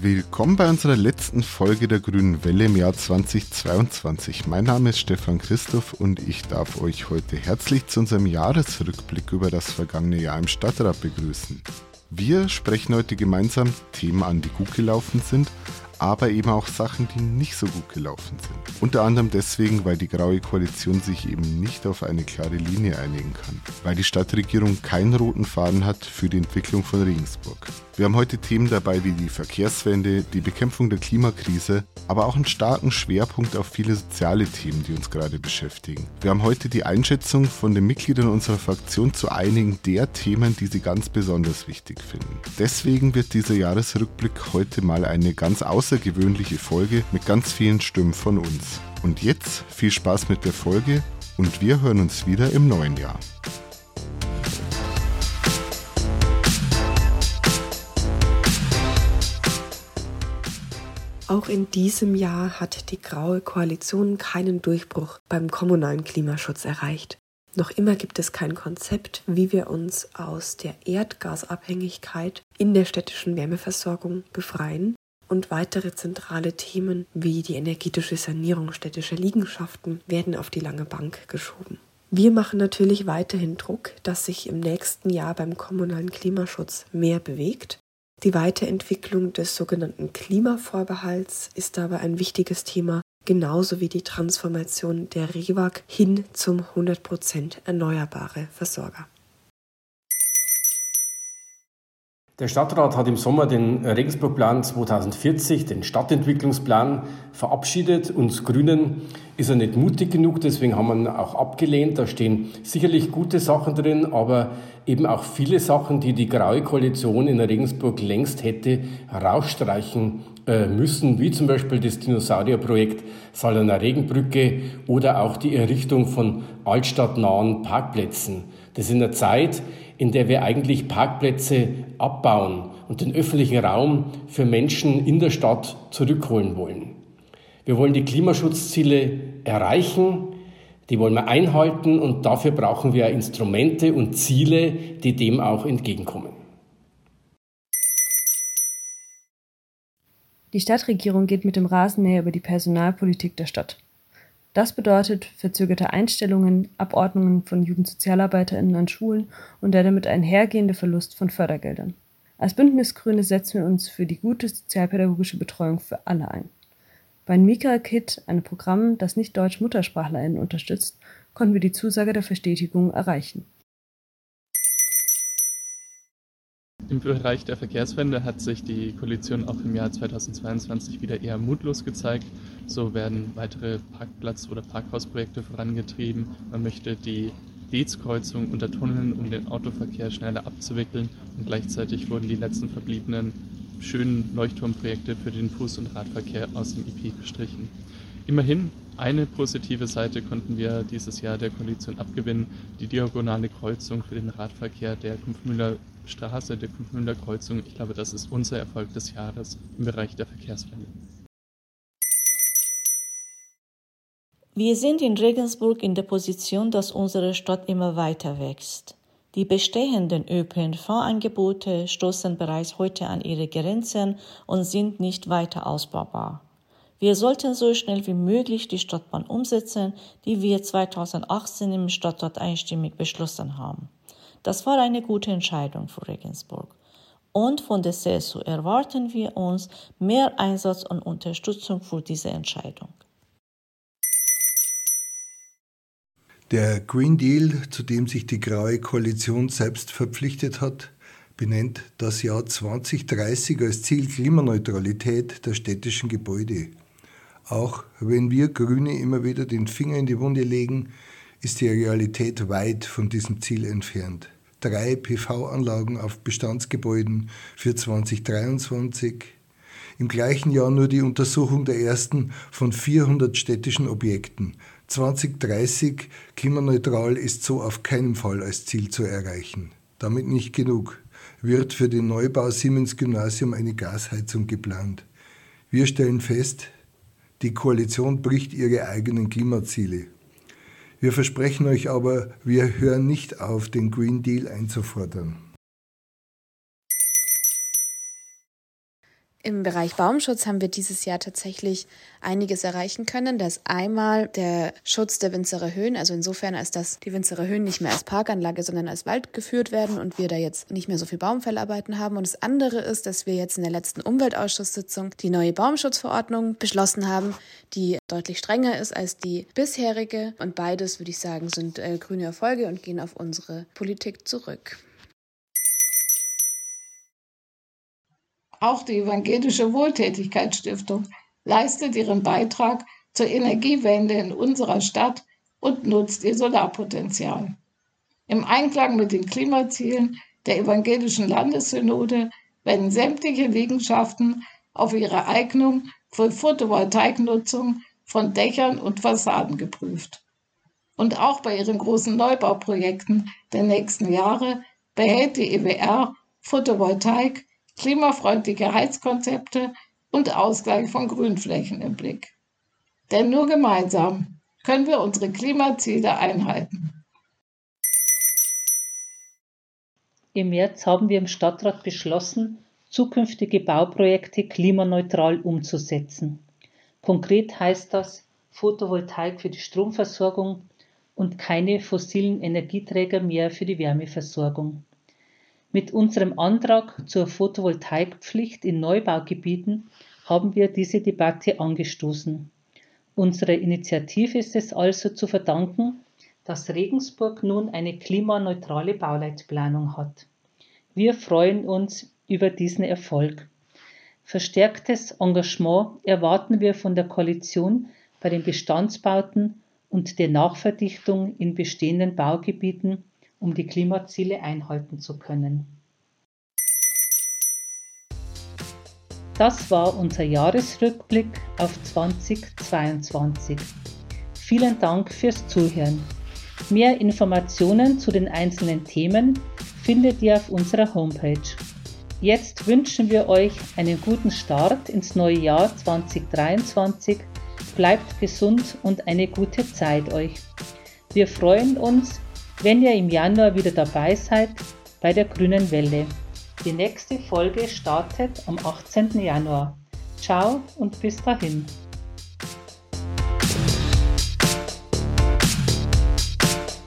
Willkommen bei unserer letzten Folge der Grünen Welle im Jahr 2022. Mein Name ist Stefan Christoph und ich darf euch heute herzlich zu unserem Jahresrückblick über das vergangene Jahr im Stadtrat begrüßen. Wir sprechen heute gemeinsam Themen an, die gut gelaufen sind, aber eben auch Sachen, die nicht so gut gelaufen sind. Unter anderem deswegen, weil die Graue Koalition sich eben nicht auf eine klare Linie einigen kann, weil die Stadtregierung keinen roten Faden hat für die Entwicklung von Regensburg. Wir haben heute Themen dabei wie die Verkehrswende, die Bekämpfung der Klimakrise, aber auch einen starken Schwerpunkt auf viele soziale Themen, die uns gerade beschäftigen. Wir haben heute die Einschätzung von den Mitgliedern unserer Fraktion zu einigen der Themen, die sie ganz besonders wichtig finden. Deswegen wird dieser Jahresrückblick heute mal eine ganz außergewöhnliche Folge mit ganz vielen Stimmen von uns. Und jetzt viel Spaß mit der Folge und wir hören uns wieder im neuen Jahr. Auch in diesem Jahr hat die Graue Koalition keinen Durchbruch beim kommunalen Klimaschutz erreicht. Noch immer gibt es kein Konzept, wie wir uns aus der Erdgasabhängigkeit in der städtischen Wärmeversorgung befreien und weitere zentrale Themen wie die energetische Sanierung städtischer Liegenschaften werden auf die lange Bank geschoben. Wir machen natürlich weiterhin Druck, dass sich im nächsten Jahr beim kommunalen Klimaschutz mehr bewegt die Weiterentwicklung des sogenannten Klimavorbehalts ist dabei ein wichtiges Thema, genauso wie die Transformation der REWAG hin zum 100% erneuerbare Versorger. Der Stadtrat hat im Sommer den Regensburgplan 2040, den Stadtentwicklungsplan, verabschiedet. Uns Grünen ist er nicht mutig genug, deswegen haben wir ihn auch abgelehnt. Da stehen sicherlich gute Sachen drin, aber eben auch viele Sachen, die die Graue Koalition in Regensburg längst hätte rausstreichen müssen, wie zum Beispiel das Dinosaurierprojekt Saloner Regenbrücke oder auch die Errichtung von altstadtnahen Parkplätzen. Das in der Zeit, in der wir eigentlich Parkplätze abbauen und den öffentlichen Raum für Menschen in der Stadt zurückholen wollen. Wir wollen die Klimaschutzziele erreichen, die wollen wir einhalten und dafür brauchen wir Instrumente und Ziele, die dem auch entgegenkommen. Die Stadtregierung geht mit dem Rasenmäher über die Personalpolitik der Stadt. Das bedeutet verzögerte Einstellungen, Abordnungen von JugendsozialarbeiterInnen an Schulen und der damit einhergehende Verlust von Fördergeldern. Als Bündnisgrüne setzen wir uns für die gute sozialpädagogische Betreuung für alle ein. Beim Mika-Kit, einem Programm, das nicht Deutsch-MuttersprachlerInnen unterstützt, konnten wir die Zusage der Verstetigung erreichen. Im Bereich der Verkehrswende hat sich die Koalition auch im Jahr 2022 wieder eher mutlos gezeigt. So werden weitere Parkplatz- oder Parkhausprojekte vorangetrieben. Man möchte die Beetskreuzung untertunneln, um den Autoverkehr schneller abzuwickeln. Und gleichzeitig wurden die letzten verbliebenen schönen Leuchtturmprojekte für den Fuß- und Radverkehr aus dem IP gestrichen. Immerhin eine positive Seite konnten wir dieses Jahr der Koalition abgewinnen, die diagonale Kreuzung für den Radverkehr der Kumpfmühler Straße, der Kumpfmühler Kreuzung. Ich glaube, das ist unser Erfolg des Jahres im Bereich der Verkehrswende. Wir sind in Regensburg in der Position, dass unsere Stadt immer weiter wächst. Die bestehenden ÖPNV-Angebote stoßen bereits heute an ihre Grenzen und sind nicht weiter ausbaubar. Wir sollten so schnell wie möglich die Stadtbahn umsetzen, die wir 2018 im Stadtrat einstimmig beschlossen haben. Das war eine gute Entscheidung für Regensburg. Und von der CSU erwarten wir uns mehr Einsatz und Unterstützung für diese Entscheidung. Der Green Deal, zu dem sich die Graue Koalition selbst verpflichtet hat, benennt das Jahr 2030 als Ziel Klimaneutralität der städtischen Gebäude. Auch wenn wir Grüne immer wieder den Finger in die Wunde legen, ist die Realität weit von diesem Ziel entfernt. Drei PV-Anlagen auf Bestandsgebäuden für 2023. Im gleichen Jahr nur die Untersuchung der ersten von 400 städtischen Objekten. 2030 klimaneutral ist so auf keinen Fall als Ziel zu erreichen. Damit nicht genug. Wird für den Neubau Siemens Gymnasium eine Gasheizung geplant. Wir stellen fest, die Koalition bricht ihre eigenen Klimaziele. Wir versprechen euch aber, wir hören nicht auf, den Green Deal einzufordern. Im Bereich Baumschutz haben wir dieses Jahr tatsächlich einiges erreichen können. Das einmal der Schutz der Winzerer Höhen, also insofern, als dass die Winzerer Höhen nicht mehr als Parkanlage, sondern als Wald geführt werden und wir da jetzt nicht mehr so viel Baumfellarbeiten haben. Und das andere ist, dass wir jetzt in der letzten Umweltausschusssitzung die neue Baumschutzverordnung beschlossen haben, die deutlich strenger ist als die bisherige. Und beides, würde ich sagen, sind äh, grüne Erfolge und gehen auf unsere Politik zurück. Auch die Evangelische Wohltätigkeitsstiftung leistet ihren Beitrag zur Energiewende in unserer Stadt und nutzt ihr Solarpotenzial. Im Einklang mit den Klimazielen der Evangelischen Landessynode werden sämtliche Liegenschaften auf ihre Eignung für Photovoltaiknutzung von Dächern und Fassaden geprüft. Und auch bei ihren großen Neubauprojekten der nächsten Jahre behält die EWR Photovoltaik klimafreundliche Heizkonzepte und Ausgleich von Grünflächen im Blick. Denn nur gemeinsam können wir unsere Klimaziele einhalten. Im März haben wir im Stadtrat beschlossen, zukünftige Bauprojekte klimaneutral umzusetzen. Konkret heißt das Photovoltaik für die Stromversorgung und keine fossilen Energieträger mehr für die Wärmeversorgung. Mit unserem Antrag zur Photovoltaikpflicht in Neubaugebieten haben wir diese Debatte angestoßen. Unserer Initiative ist es also zu verdanken, dass Regensburg nun eine klimaneutrale Bauleitplanung hat. Wir freuen uns über diesen Erfolg. Verstärktes Engagement erwarten wir von der Koalition bei den Bestandsbauten und der Nachverdichtung in bestehenden Baugebieten um die Klimaziele einhalten zu können. Das war unser Jahresrückblick auf 2022. Vielen Dank fürs Zuhören. Mehr Informationen zu den einzelnen Themen findet ihr auf unserer Homepage. Jetzt wünschen wir euch einen guten Start ins neue Jahr 2023. Bleibt gesund und eine gute Zeit euch. Wir freuen uns, wenn ihr im Januar wieder dabei seid bei der Grünen Welle. Die nächste Folge startet am 18. Januar. Ciao und bis dahin.